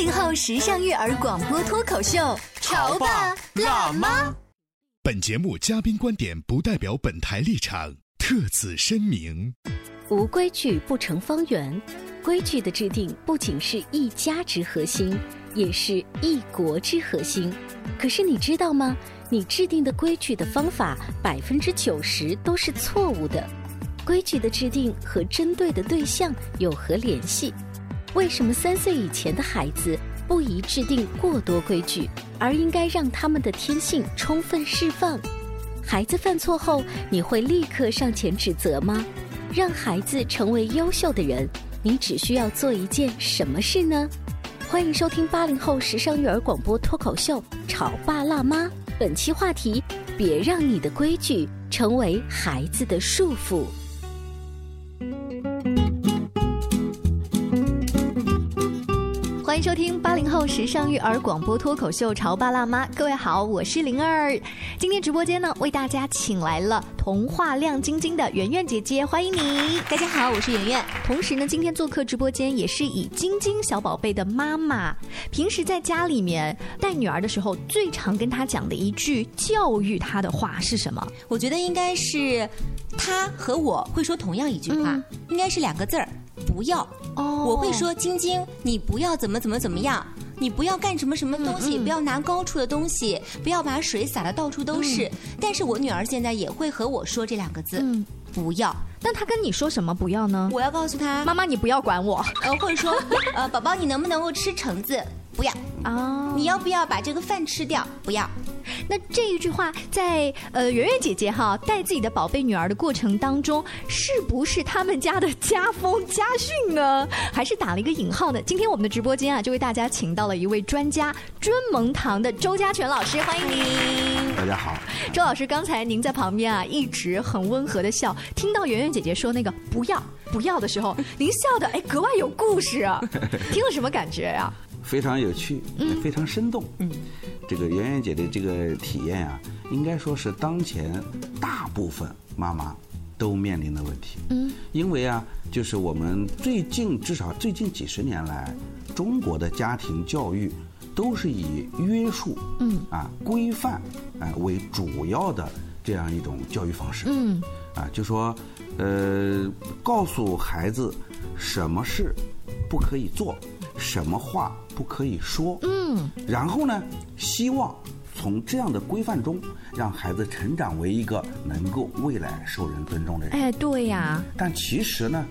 八零后时尚育儿广播脱口秀，潮爸辣妈。本节目嘉宾观点不代表本台立场，特此声明。无规矩不成方圆，规矩的制定不仅是一家之核心，也是一国之核心。可是你知道吗？你制定的规矩的方法百分之九十都是错误的。规矩的制定和针对的对象有何联系？为什么三岁以前的孩子不宜制定过多规矩，而应该让他们的天性充分释放？孩子犯错后，你会立刻上前指责吗？让孩子成为优秀的人，你只需要做一件什么事呢？欢迎收听八零后时尚育儿广播脱口秀《潮爸辣妈》。本期话题：别让你的规矩成为孩子的束缚。迎收听八零后时尚育儿广播脱口秀《潮爸辣妈》，各位好，我是灵儿。今天直播间呢，为大家请来了童话亮晶晶的圆圆姐姐，欢迎你。大家好，我是圆圆。同时呢，今天做客直播间也是以晶晶小宝贝的妈妈。平时在家里面带女儿的时候，最常跟她讲的一句教育她的话是什么？我觉得应该是，她和我会说同样一句话，应该是两个字儿。不要，哦我会说晶晶，你不要怎么怎么怎么样，你不要干什么什么东西，不要拿高处的东西，不要把水洒的到处都是。但是我女儿现在也会和我说这两个字，嗯不要。那她跟你说什么不要呢？我要告诉她，妈妈，你不要管我呃，或者说，呃，宝宝，你能不能够吃橙子？不要。啊！你要不要把这个饭吃掉？不要。那这一句话在呃圆圆姐姐哈带自己的宝贝女儿的过程当中，是不是他们家的家风家训呢？还是打了一个引号呢？今天我们的直播间啊，就为大家请到了一位专家，尊蒙堂的周家全老师，欢迎您。大家好，周老师，刚才您在旁边啊，一直很温和的笑，听到圆圆姐姐说那个不要不要的时候，您笑的哎格外有故事啊，听了什么感觉呀、非常有趣，也非常生动。嗯，这个圆圆姐的这个体验啊，应该说是当前大部分妈妈都面临的问题。嗯，因为啊，就是我们最近至少最近几十年来，中国的家庭教育都是以约束、嗯啊规范啊为主要的这样一种教育方式。嗯啊，就说，呃，告诉孩子什么事不可以做，什么话不可以说，嗯，然后呢，希望从这样的规范中，让孩子成长为一个能够未来受人尊重的人。哎，对呀、但其实呢，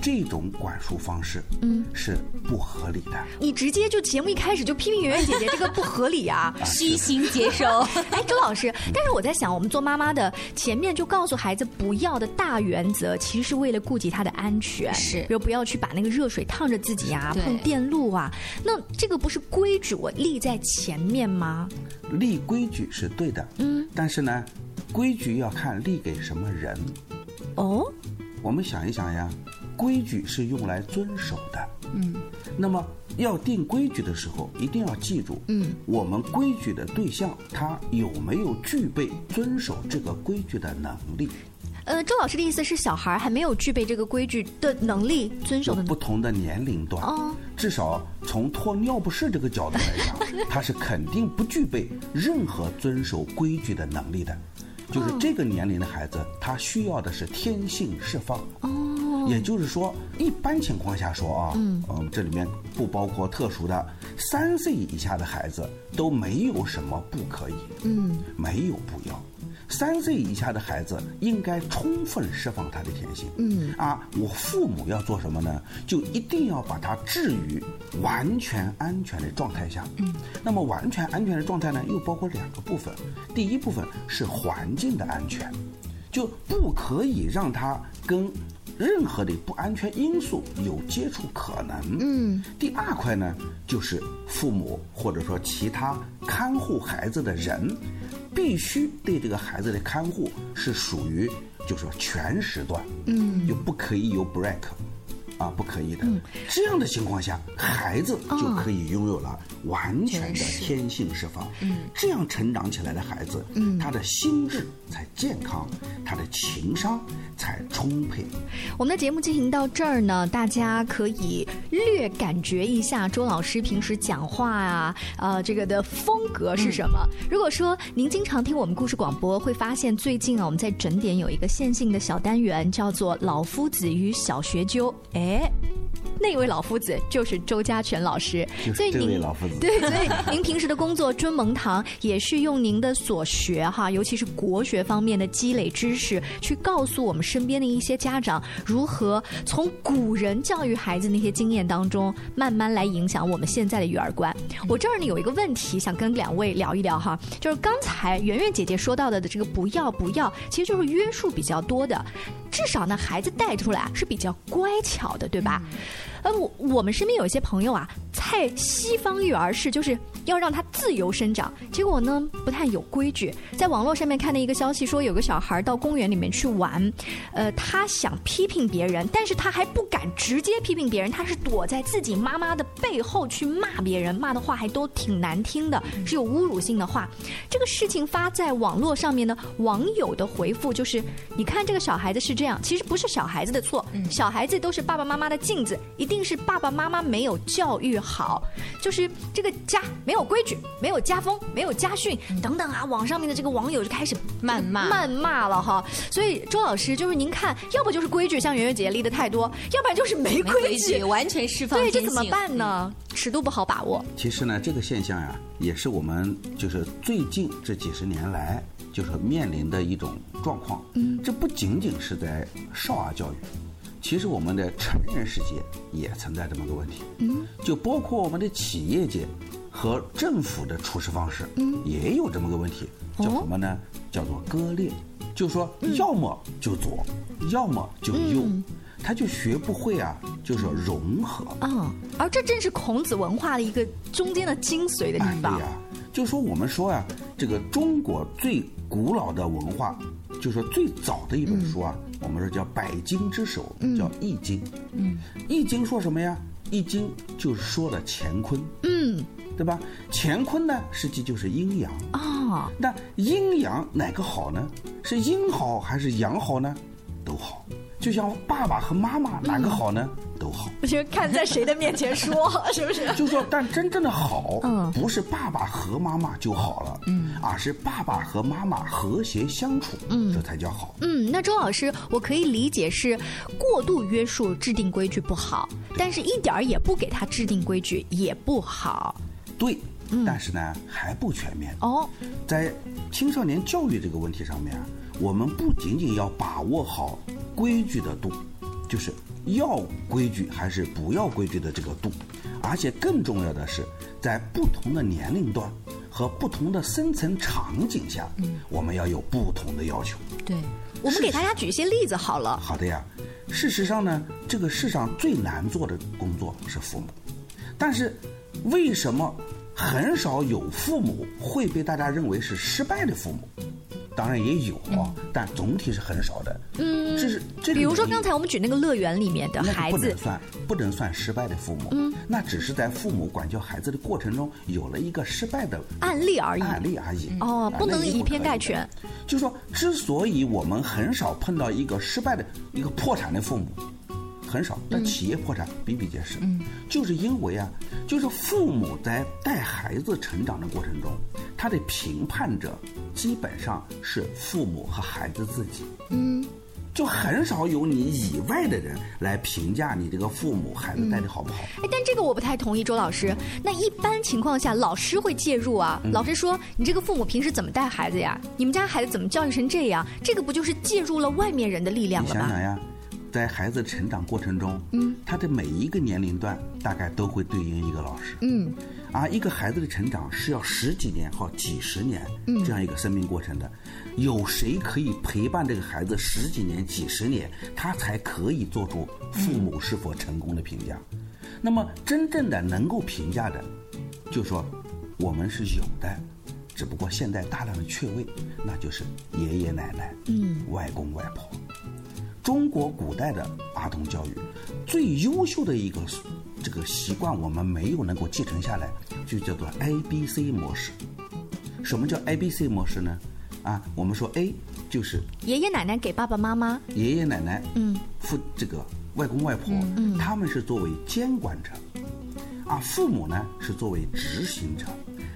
这种管束方式，嗯，是不合理的。你直接就节目一开始就批评圆圆姐姐这个不合理啊！虚心接受。哎，周老师，但是我在想，我们做妈妈的前面就告诉孩子不要的大原则，其实是为了顾及他的安全，是比如不要去把那个热水烫着自己啊，碰电路啊。那这个不是规矩我立在前面吗？立规矩是对的，嗯，但是呢，规矩要看立给什么人。哦，我们想一想呀，规矩是用来遵守的。嗯，那么要定规矩的时候，一定要记住，嗯，我们规矩的对象他有没有具备遵守这个规矩的能力？呃，周老师的意思是，小孩还没有具备这个规矩的能力，遵守的不同的年龄段，哦至少从脱尿不湿这个角度来讲，他是肯定不具备任何遵守规矩的能力的。就是这个年龄的孩子，他需要的是天性释放。哦，也就是说，一般情况下说啊，嗯，这里面不包括特殊的，三岁以下的孩子都没有什么不可以，嗯，没有不要。三岁以下的孩子应该充分释放他的天性。嗯啊，我父母要做什么呢？就一定要把他置于完全安全的状态下。嗯，那么完全安全的状态呢，又包括两个部分。第一部分是环境的安全，就不可以让他跟任何的不安全因素有接触可能。嗯，第二块呢，就是父母或者说其他看护孩子的人，必须对这个孩子的看护是属于就是说全时段，嗯，就不可以有 break。啊，不可以的。这样的情况下，孩子就可以拥有了完全的天性释放。嗯，这样成长起来的孩子，嗯，他的心智才健康，他的情商才充沛。我们的节目进行到这儿呢，大家可以略感觉一下周老师平时讲话啊，呃，这个的风格是什么。如果说您经常听我们故事广播，会发现最近啊，我们在整点有一个线性的小单元，叫做“老夫子与小学究”。哎。哎，那位老夫子就是周家全老师，所以您老夫子对，所以您平时的工作尊蒙堂也是用您的所学哈，尤其是国学方面的积累知识，去告诉我们身边的一些家长如何从古人教育孩子那些经验当中，慢慢来影响我们现在的育儿观。我这儿呢有一个问题想跟两位聊一聊哈，就是刚才圆圆姐姐说到的的这个不要不要，其实就是约束比较多的。至少呢，孩子带出来是比较乖巧的，对吧？呃，我我们身边有一些朋友啊，在西方育儿是就是要让他自由生长，结果呢不太有规矩。在网络上面看到一个消息说，有个小孩到公园里面去玩，呃，他想批评别人，但是他还不敢直接批评别人，他是躲在自己妈妈的背后去骂别人，骂的话还都挺难听的，是有侮辱性的话。这个事情发在网络上面呢，网友的回复就是：你看这个小孩子是这样，其实不是小孩子的错，小孩子都是爸爸妈妈的镜子，一定。定是爸爸妈妈没有教育好，就是这个家没有规矩，没有家风，没有家训等等啊！网上面的这个网友就开始谩骂谩骂了哈。所以周老师就是您看，要不就是规矩像圆圆姐姐立的太多，要不然就是没规矩，完全释放。对，这怎么办呢？尺度不好把握。其实呢，这个现象呀，也是我们就是最近这几十年来就是面临的一种状况。嗯，这不仅仅是在少儿教育。其实我们的成人世界也存在这么个问题，嗯，就包括我们的企业界和政府的处事方式，嗯，也有这么个问题，叫什么呢？叫做割裂，就说要么就左，要么就右，他就学不会啊，就是融合。啊。而这正是孔子文化的一个中间的精髓的地方。对呀，就说我们说啊，这个中国最古老的文化。就说最早的一本书啊，我们说叫百经之首，叫《易经》。嗯，《易经》说什么呀？《易经》就是说的乾坤。嗯，对吧？乾坤呢，实际就是阴阳。啊，那阴阳哪个好呢？是阴好还是阳好呢？都好。就像爸爸和妈妈哪个好呢？都好。就看在谁的面前说，是不是？就说，但真正的好，嗯，不是爸爸和妈妈就好了，嗯，而是爸爸和妈妈和谐相处，嗯，这才叫好。嗯，那周老师，我可以理解是过度约束、制定规矩不好，但是一点儿也不给他制定规矩也不好。对，但是呢还不全面。哦，在青少年教育这个问题上面，我们不仅仅要把握好。规矩的度，就是要规矩还是不要规矩的这个度，而且更重要的是，在不同的年龄段和不同的生存场景下，嗯，我们要有不同的要求。对，我们给大家举一些例子好了。好的呀，事实上呢，这个世上最难做的工作是父母，但是为什么很少有父母会被大家认为是失败的父母？当然也有啊，但总体是很少的。嗯，这是这比如说刚才我们举那个乐园里面的孩子，不能算不能算失败的父母。嗯，那只是在父母管教孩子的过程中有了一个失败的案例而已。案例而已。哦，不能以偏概全。就说，之所以我们很少碰到一个失败的一个破产的父母。很少，但企业破产比比皆是。嗯，就是因为啊，就是父母在带孩子成长的过程中，他的评判者基本上是父母和孩子自己。嗯，就很少有你以外的人来评价你这个父母孩子带的好不好。哎，但这个我不太同意，周老师。那一般情况下，老师会介入啊。老师说：“你这个父母平时怎么带孩子呀？你们家孩子怎么教育成这样？这个不就是介入了外面人的力量了吗？”你想想呀，在孩子成长过程中，嗯，他的每一个年龄段大概都会对应一个老师，嗯，啊，一个孩子的成长是要十几年或几十年这样一个生命过程的。有谁可以陪伴这个孩子十几年、几十年，他才可以做出父母是否成功的评价？那么，真正的能够评价的，就说我们是有的，只不过现在大量的缺位，那就是爷爷奶奶、嗯，外公外婆。中国古代的儿童教育最优秀的一个这个习惯，我们没有能够继承下来，就叫做 A B C 模式。什么叫 A B C 模式呢？啊，我们说 A 就是爷爷奶奶给爸爸妈妈，爷爷奶奶，嗯，父这个外公外婆，嗯，他们是作为监管者，啊，父母呢是作为执行者，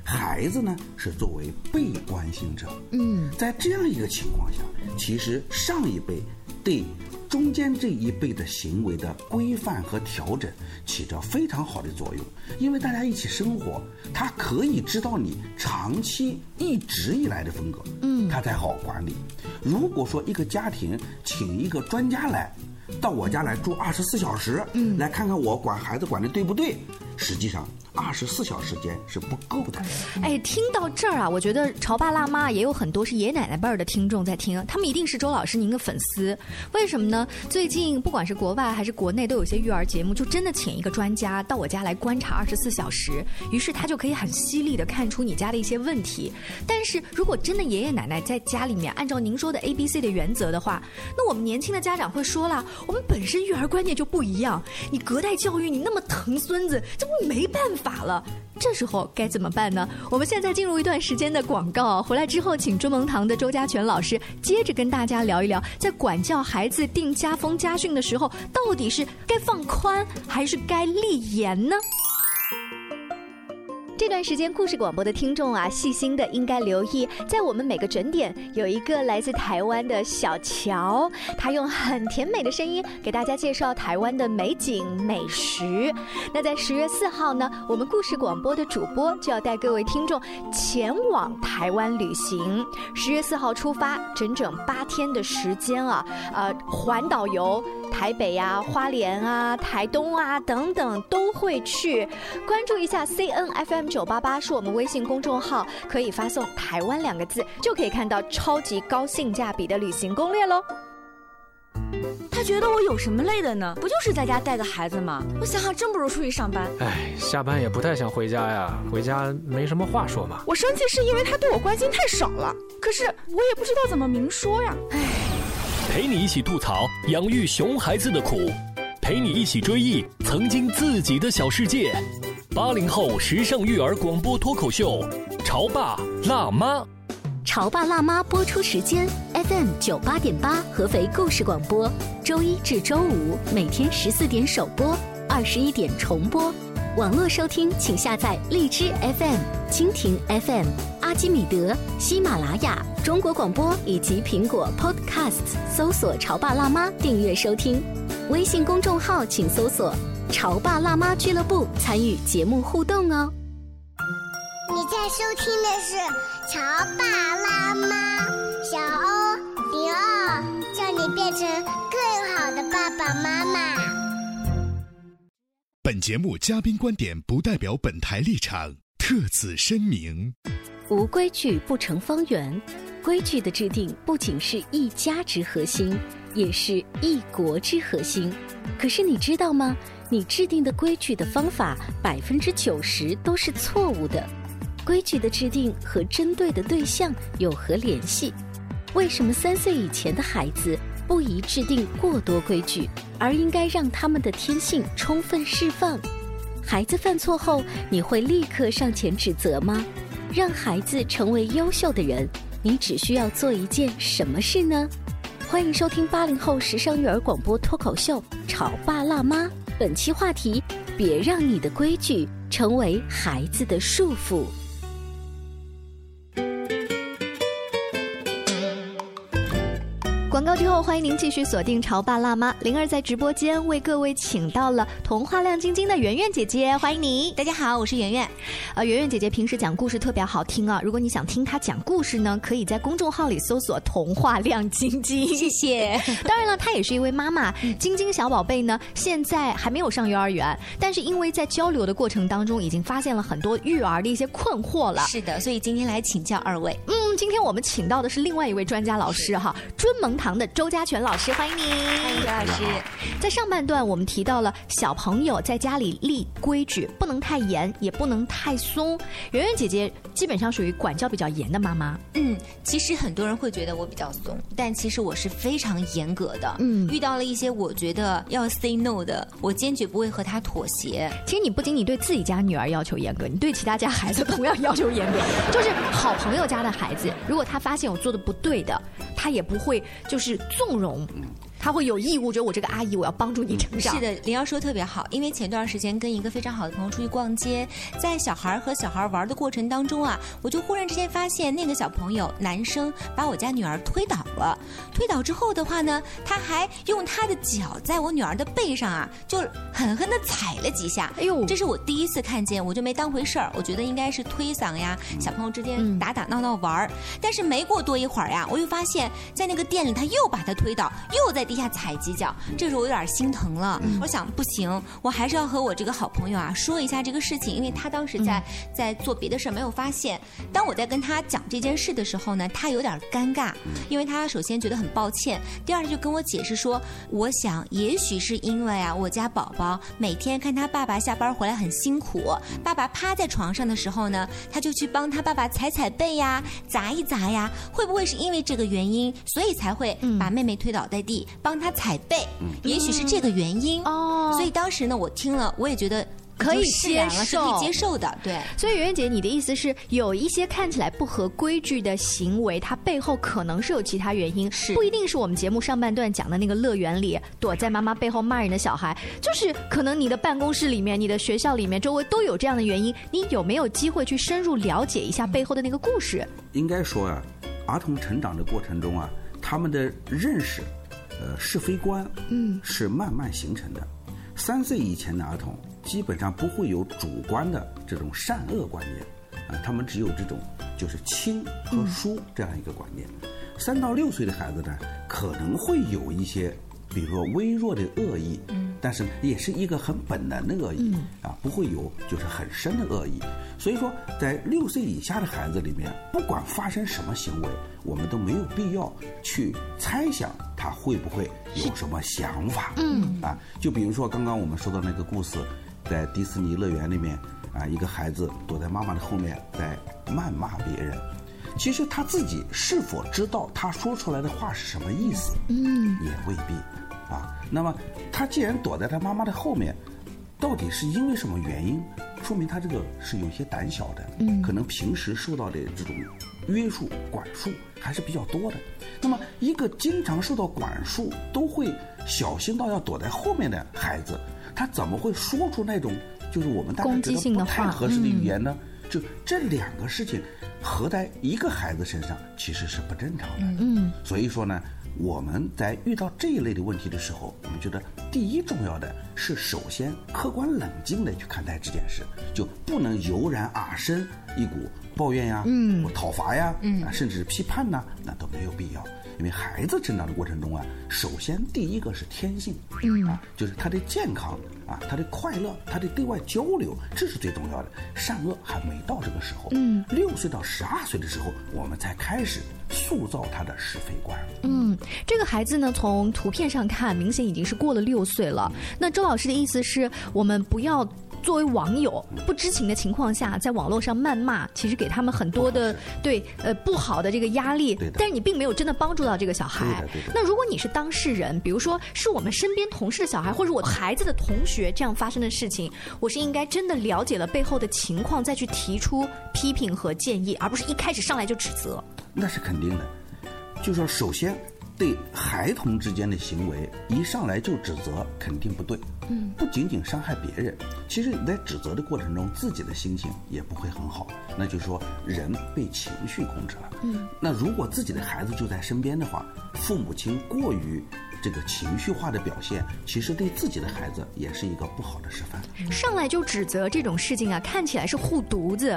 孩子呢是作为被关心者，嗯，在这样一个情况下，其实上一辈对。中间这一辈的行为的规范和调整，起着非常好的作用。因为大家一起生活，他可以知道你长期一直以来的风格，嗯，他才好管理。如果说一个家庭请一个专家来，到我家来住二十四小时，嗯，来看看我管孩子管的对不对，实际上。二十四小时间是不够的。哎，听到这儿啊，我觉得潮爸辣妈也有很多是爷爷奶奶辈儿的听众在听，他们一定是周老师您的粉丝。为什么呢？最近不管是国外还是国内，都有些育儿节目，就真的请一个专家到我家来观察二十四小时，于是他就可以很犀利的看出你家的一些问题。但是如果真的爷爷奶奶在家里面按照您说的 A B C 的原则的话，那我们年轻的家长会说了，我们本身育儿观念就不一样，你隔代教育，你那么疼孙子，这不没办法。打了，这时候该怎么办呢？我们现在进入一段时间的广告，回来之后，请中蒙堂的周家全老师接着跟大家聊一聊，在管教孩子定家风家训的时候，到底是该放宽还是该立严呢？这段时间故事广播的听众啊，细心的应该留意，在我们每个准点有一个来自台湾的小乔，他用很甜美的声音给大家介绍台湾的美景美食。那在十月四号呢，我们故事广播的主播就要带各位听众前往台湾旅行。十月四号出发，整整八天的时间啊，呃，环岛游台北呀、花莲啊、台东啊等等都会去，关注一下 C N F M。九八八是我们微信公众号，可以发送“台湾”两个字，就可以看到超级高性价比的旅行攻略喽。他觉得我有什么累的呢？不就是在家带个孩子吗？我想想，真不如出去上班。哎，下班也不太想回家呀，回家没什么话说嘛。我生气是因为他对我关心太少了，可是我也不知道怎么明说呀。哎，陪你一起吐槽养育熊孩子的苦，陪你一起追忆曾经自己的小世界。八零后时尚育儿广播脱口秀，潮爸辣妈。潮爸辣妈播出时间：FM 九八点八，合肥故事广播，周一至周五每天十四点首播，二十一点重播。网络收听，请下载荔枝 FM、蜻蜓 FM、阿基米德、喜马拉雅、中国广播以及苹果 Podcasts，搜索“潮爸辣妈”订阅收听。微信公众号请搜索。潮爸辣妈俱乐部参与节目互动哦！你在收听的是《潮爸辣妈》，小欧零二，叫你变成更好的爸爸妈妈。本节目嘉宾观点不代表本台立场，特此声明。无规矩不成方圆，规矩的制定不仅是一家之核心，也是一国之核心。可是你知道吗？你制定的规矩的方法百分之九十都是错误的，规矩的制定和针对的对象有何联系？为什么三岁以前的孩子不宜制定过多规矩，而应该让他们的天性充分释放？孩子犯错后，你会立刻上前指责吗？让孩子成为优秀的人，你只需要做一件什么事呢？欢迎收听八零后时尚育儿广播脱口秀《潮爸辣妈》。本期话题：别让你的规矩成为孩子的束缚。广告之后。欢迎您继续锁定《潮爸辣妈》，灵儿在直播间为各位请到了童话亮晶晶的圆圆姐姐，欢迎你！大家好，我是圆圆。呃，圆圆姐姐平时讲故事特别好听啊，如果你想听她讲故事呢，可以在公众号里搜索“童话亮晶晶”。谢谢。当然了，她也是一位妈妈，晶晶小宝贝呢，现在还没有上幼儿园，但是因为在交流的过程当中，已经发现了很多育儿的一些困惑了。是的，所以今天来请教二位。嗯，今天我们请到的是另外一位专家老师哈，尊蒙堂的周家全老师，欢迎你。欢迎周老师。在上半段我们提到了小朋友在家里立规矩，不能太严，也不能太松。圆圆姐姐基本上属于管教比较严的妈妈。嗯，其实很多人会觉得我比较松，但其实我是非常严格的。嗯，遇到了一些我觉得要 say no 的，我坚决不会和他妥协。其实你不仅你对自己家女儿要求严格，你对其他家孩子同样要求严格。就是好朋友家的孩子，如果他发现我做的不对的，他也不会就是纵容。他会有义务，觉得我这个阿姨，我要帮助你成长。是的，林瑶说的特别好，因为前段时间跟一个非常好的朋友出去逛街，在小孩和小孩玩的过程当中啊，我就忽然之间发现那个小朋友男生把我家女儿推倒了。推倒之后的话呢，他还用他的脚在我女儿的背上啊，就狠狠的踩了几下。哎呦，这是我第一次看见，我就没当回事儿，我觉得应该是推搡呀，小朋友之间打打闹闹玩儿。但是没过多一会儿呀，我又发现，在那个店里他又把他推倒，又在。地下踩几脚，这时候我有点心疼了。我想不行，我还是要和我这个好朋友啊说一下这个事情，因为他当时在在做别的事没有发现。当我在跟他讲这件事的时候呢，他有点尴尬，因为他首先觉得很抱歉，第二就跟我解释说，我想也许是因为啊，我家宝宝每天看他爸爸下班回来很辛苦，爸爸趴在床上的时候呢，他就去帮他爸爸踩踩背呀，砸一砸呀，会不会是因为这个原因，所以才会把妹妹推倒在地？帮他踩背，也许是这个原因哦。所以当时呢，我听了，我也觉得可以接受，可以接受的。对，所以圆圆姐，你的意思是有一些看起来不合规矩的行为，它背后可能是有其他原因，是不一定是我们节目上半段讲的那个乐园里躲在妈妈背后骂人的小孩，就是可能你的办公室里面、你的学校里面、周围都有这样的原因。你有没有机会去深入了解一下背后的那个故事？应该说啊，儿童成长的过程中啊，他们的认识。呃，是非观，嗯，是慢慢形成的。三岁以前的儿童基本上不会有主观的这种善恶观念，啊，他们只有这种就是亲和疏这样一个观念。三到六岁的孩子呢，可能会有一些，比如说微弱的恶意，嗯，但是也是一个很本能的恶意，啊，不会有就是很深的恶意。所以说，在六岁以下的孩子里面，不管发生什么行为，我们都没有必要去猜想他会不会有什么想法。嗯，啊，就比如说刚刚我们说的那个故事，在迪士尼乐园里面，啊，一个孩子躲在妈妈的后面在谩骂别人，其实他自己是否知道他说出来的话是什么意思？嗯，也未必。啊，那么他既然躲在他妈妈的后面。到底是因为什么原因？说明他这个是有些胆小的，嗯，可能平时受到的这种约束管束还是比较多的。那么，一个经常受到管束，都会小心到要躲在后面的孩子，他怎么会说出那种就是我们大家觉得不太合适的语言呢？就这两个事情合在一个孩子身上，其实是不正常的。嗯，所以说呢。我们在遇到这一类的问题的时候，我们觉得第一重要的是首先客观冷静的去看待这件事，就不能油然而生一股抱怨呀、嗯，讨伐呀，嗯，甚至批判呐，那都没有必要。因为孩子成长的过程中啊，首先第一个是天性，嗯啊，就是他的健康啊，他的快乐，他的对外交流，这是最重要的。善恶还没到这个时候，嗯，六岁到十二岁的时候，我们才开始塑造他的是非观。嗯，这个孩子呢，从图片上看，明显已经是过了六岁了。那周老师的意思是我们不要。作为网友不知情的情况下，在网络上谩骂，其实给他们很多的对呃不好的这个压力。但是你并没有真的帮助到这个小孩。那如果你是当事人，比如说是我们身边同事的小孩，或者我孩子的同学这样发生的事情，我是应该真的了解了背后的情况，再去提出批评和建议，而不是一开始上来就指责。那是肯定的。就说首先，对孩童之间的行为一上来就指责，肯定不对。嗯，不仅仅伤害别人，其实你在指责的过程中，自己的心情也不会很好。那就是说，人被情绪控制了。嗯，那如果自己的孩子就在身边的话，父母亲过于。这个情绪化的表现，其实对自己的孩子也是一个不好的示范。上来就指责这种事情啊，看起来是护犊子。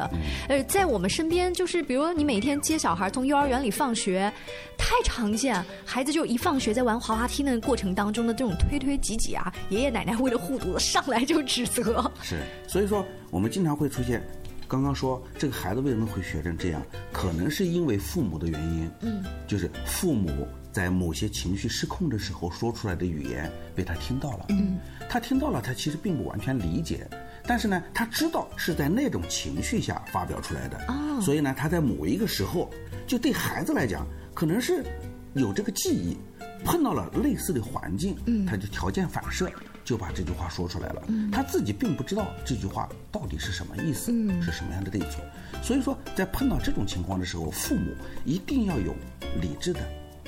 呃，在我们身边，就是比如你每天接小孩从幼儿园里放学，太常见，孩子就一放学在玩滑滑梯那个过程当中的这种推推挤挤啊，爷爷奶奶为了护犊子上来就指责。是，所以说我们经常会出现，刚刚说这个孩子为什么会学成这样，可能是因为父母的原因。嗯，就是父母。在某些情绪失控的时候说出来的语言被他听到了，嗯，他听到了，他其实并不完全理解，但是呢，他知道是在那种情绪下发表出来的，哦，所以呢，他在某一个时候，就对孩子来讲，可能是有这个记忆，碰到了类似的环境，嗯，他就条件反射就把这句话说出来了，嗯，他自己并不知道这句话到底是什么意思，嗯，是什么样的对错，所以说在碰到这种情况的时候，父母一定要有理智的。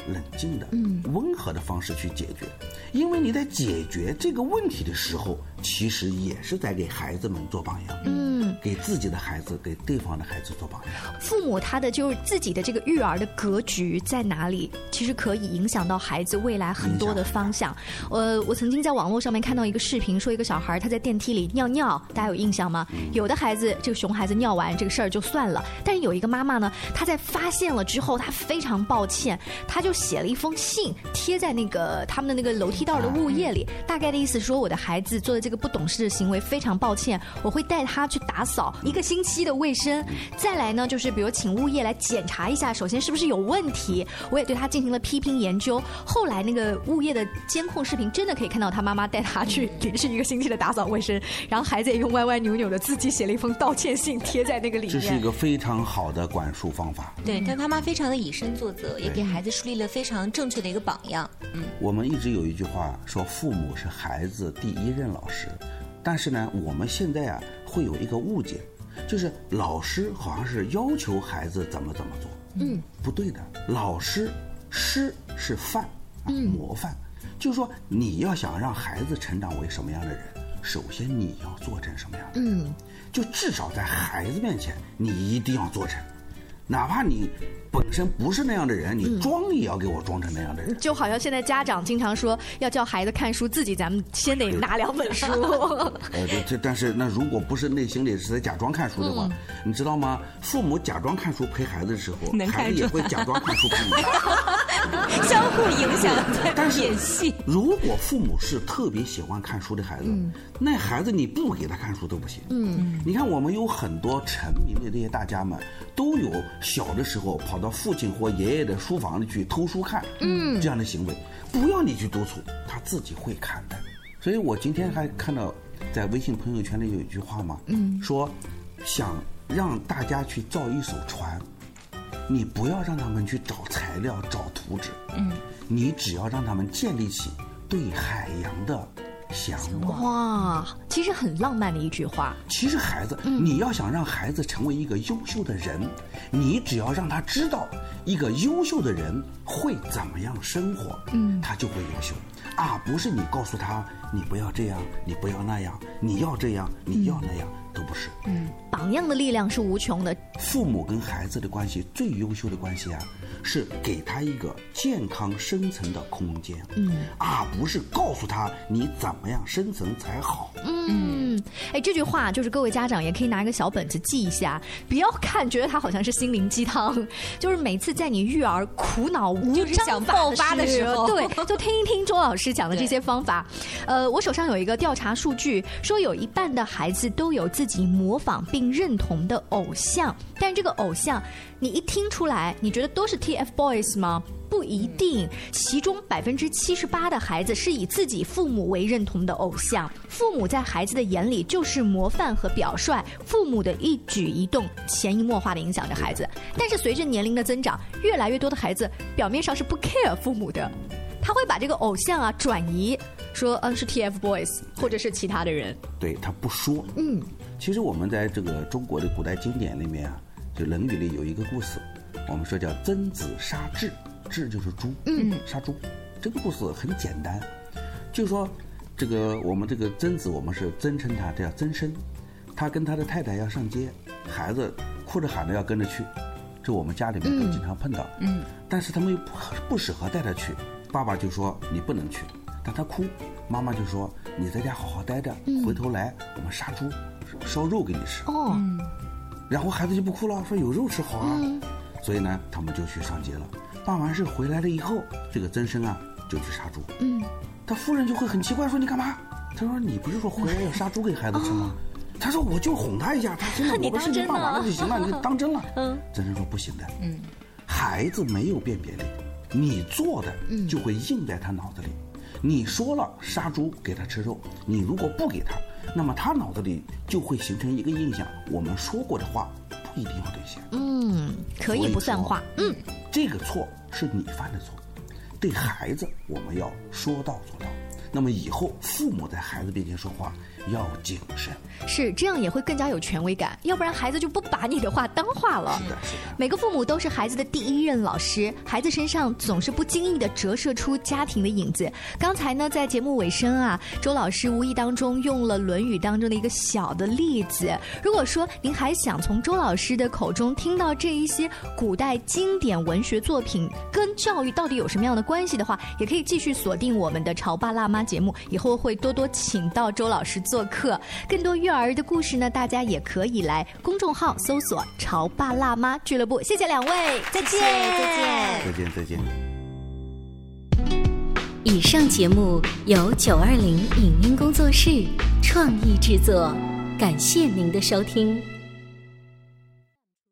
冷静的、嗯温和的方式去解决，因为你在解决这个问题的时候，其实也是在给孩子们做榜样。嗯，给自己的孩子、给对方的孩子做榜样。父母他的就是自己的这个育儿的格局在哪里，其实可以影响到孩子未来很多的方向。呃，我曾经在网络上面看到一个视频，说一个小孩他在电梯里尿尿，大家有印象吗？有的孩子这个熊孩子尿完这个事儿就算了，但是有一个妈妈呢，她在发现了之后，她非常抱歉，她就。写了一封信贴在那个他们的那个楼梯道的物业里，大概的意思说我的孩子做的这个不懂事的行为非常抱歉，我会带他去打扫一个星期的卫生，再来呢就是比如请物业来检查一下，首先是不是有问题，我也对他进行了批评研究。后来那个物业的监控视频真的可以看到他妈妈带他去连续一个星期的打扫卫生，然后孩子也用歪歪扭扭的自己写了一封道歉信贴在那个里面。这是一个非常好的管束方法。对，但他妈非常的以身作则，也给孩子树立了。非常正确的一个榜样。嗯，我们一直有一句话说，父母是孩子第一任老师。但是呢，我们现在啊会有一个误解，就是老师好像是要求孩子怎么怎么做。嗯，不对的，老师师是范，模范，就是说你要想让孩子成长为什么样的人，首先你要做成什么样的人。嗯，就至少在孩子面前，你一定要做成。哪怕你本身不是那样的人，你装也要给我装成那样的人。就好像现在家长经常说要叫孩子看书，自己咱们先得拿两本书。呃，这这，但是那如果不是内心里是在假装看书的话，你知道吗？父母假装看书陪孩子的时候，孩子也会假装看书陪你。相互影响，在演戏。如果父母是特别喜欢看书的孩子，那孩子你不给他看书都不行。嗯，你看我们有很多成名的这些大家们，都有小的时候跑到父亲或爷爷的书房里去偷书看，嗯，这样的行为，不要你去督促，他自己会看的。所以我今天还看到在微信朋友圈里有一句话嘛，嗯，说想让大家去造一艘船。你不要让他们去找材料、找图纸，嗯，你只要让他们建立起对海洋的向往。哇，其实很浪漫的一句话。其实孩子，你要想让孩子成为一个优秀的人，你只要让他知道一个优秀的人会怎么样生活，嗯，他就会优秀。啊，不是你告诉他你不要这样，你不要那样，你要这样，你要那样。都不是，嗯，榜样的力量是无穷的。父母跟孩子的关系最优秀的关系啊，是给他一个健康生存的空间，嗯，而不是告诉他你怎么样生存才好。嗯，哎，这句话就是各位家长也可以拿一个小本子记一下，不要看觉得他好像是心灵鸡汤，就是每次在你育儿苦恼无章爆发的时候，对，就听一听周老师讲的这些方法。呃，我手上有一个调查数据，说有一半的孩子都有自自己模仿并认同的偶像，但这个偶像，你一听出来，你觉得都是 TFBOYS 吗？不一定，其中百分之七十八的孩子是以自己父母为认同的偶像，父母在孩子的眼里就是模范和表率，父母的一举一动潜移默化的影响着孩子。但是随着年龄的增长，越来越多的孩子表面上是不 care 父母的，他会把这个偶像啊转移，说嗯是 TFBOYS 或者是其他的人，对他不说，嗯。其实我们在这个中国的古代经典里面啊，就《论语》里有一个故事，我们说叫曾子杀彘。彘就是猪，嗯，杀猪。这个故事很简单，就说这个我们这个曾子，我们是尊称他叫曾参，他跟他的太太要上街，孩子哭着喊着要跟着去，这我们家里面都经常碰到，嗯，但是他们又不不适合带他去，爸爸就说你不能去，但他哭，妈妈就说你在家好好待着，回头来我们杀猪烧肉给你吃，哦，然后孩子就不哭了，说有肉吃好啊，嗯所以呢，他们就去上街了。办完事回来了以后，这个曾生啊就去杀猪。嗯，他夫人就会很奇怪，说你干嘛？他说你不是说回来要杀猪给孩子吃吗？他说我就哄他一下，他现在你我把事情办完了了就行了，你当真了。嗯，曾生说不行的，嗯，孩子没有辨别力，你做的就会印在他脑子里。你说了杀猪给他吃肉，你如果不给他，那么他脑子里就会形成一个印象，我们说过的话不一定要兑现。嗯，可以不算话。嗯，这个错是你犯的错，对孩子我们要说到做到。那么以后父母在孩子面前说话要谨慎。是这样也会更加有权威感，要不然孩子就不把你的话当话了。是的，是的。每个父母都是孩子的第一任老师，孩子身上总是不经意的折射出家庭的影子。刚才呢，在节目尾声啊，周老师无意当中用了《论语》当中的一个小的例子。如果说您还想从周老师的口中听到这一些古代经典文学作品跟教育到底有什么样的关系的话，也可以继续锁定我们的《潮爸辣妈》节目，以后会多多请到周老师做客。更多育儿的故事呢，大家也可以来公众号搜索“潮爸辣妈俱乐部”。谢谢两位，再见，再见。再见，再见。以上节目由九二零影音工作室创意制作，感谢您的收听。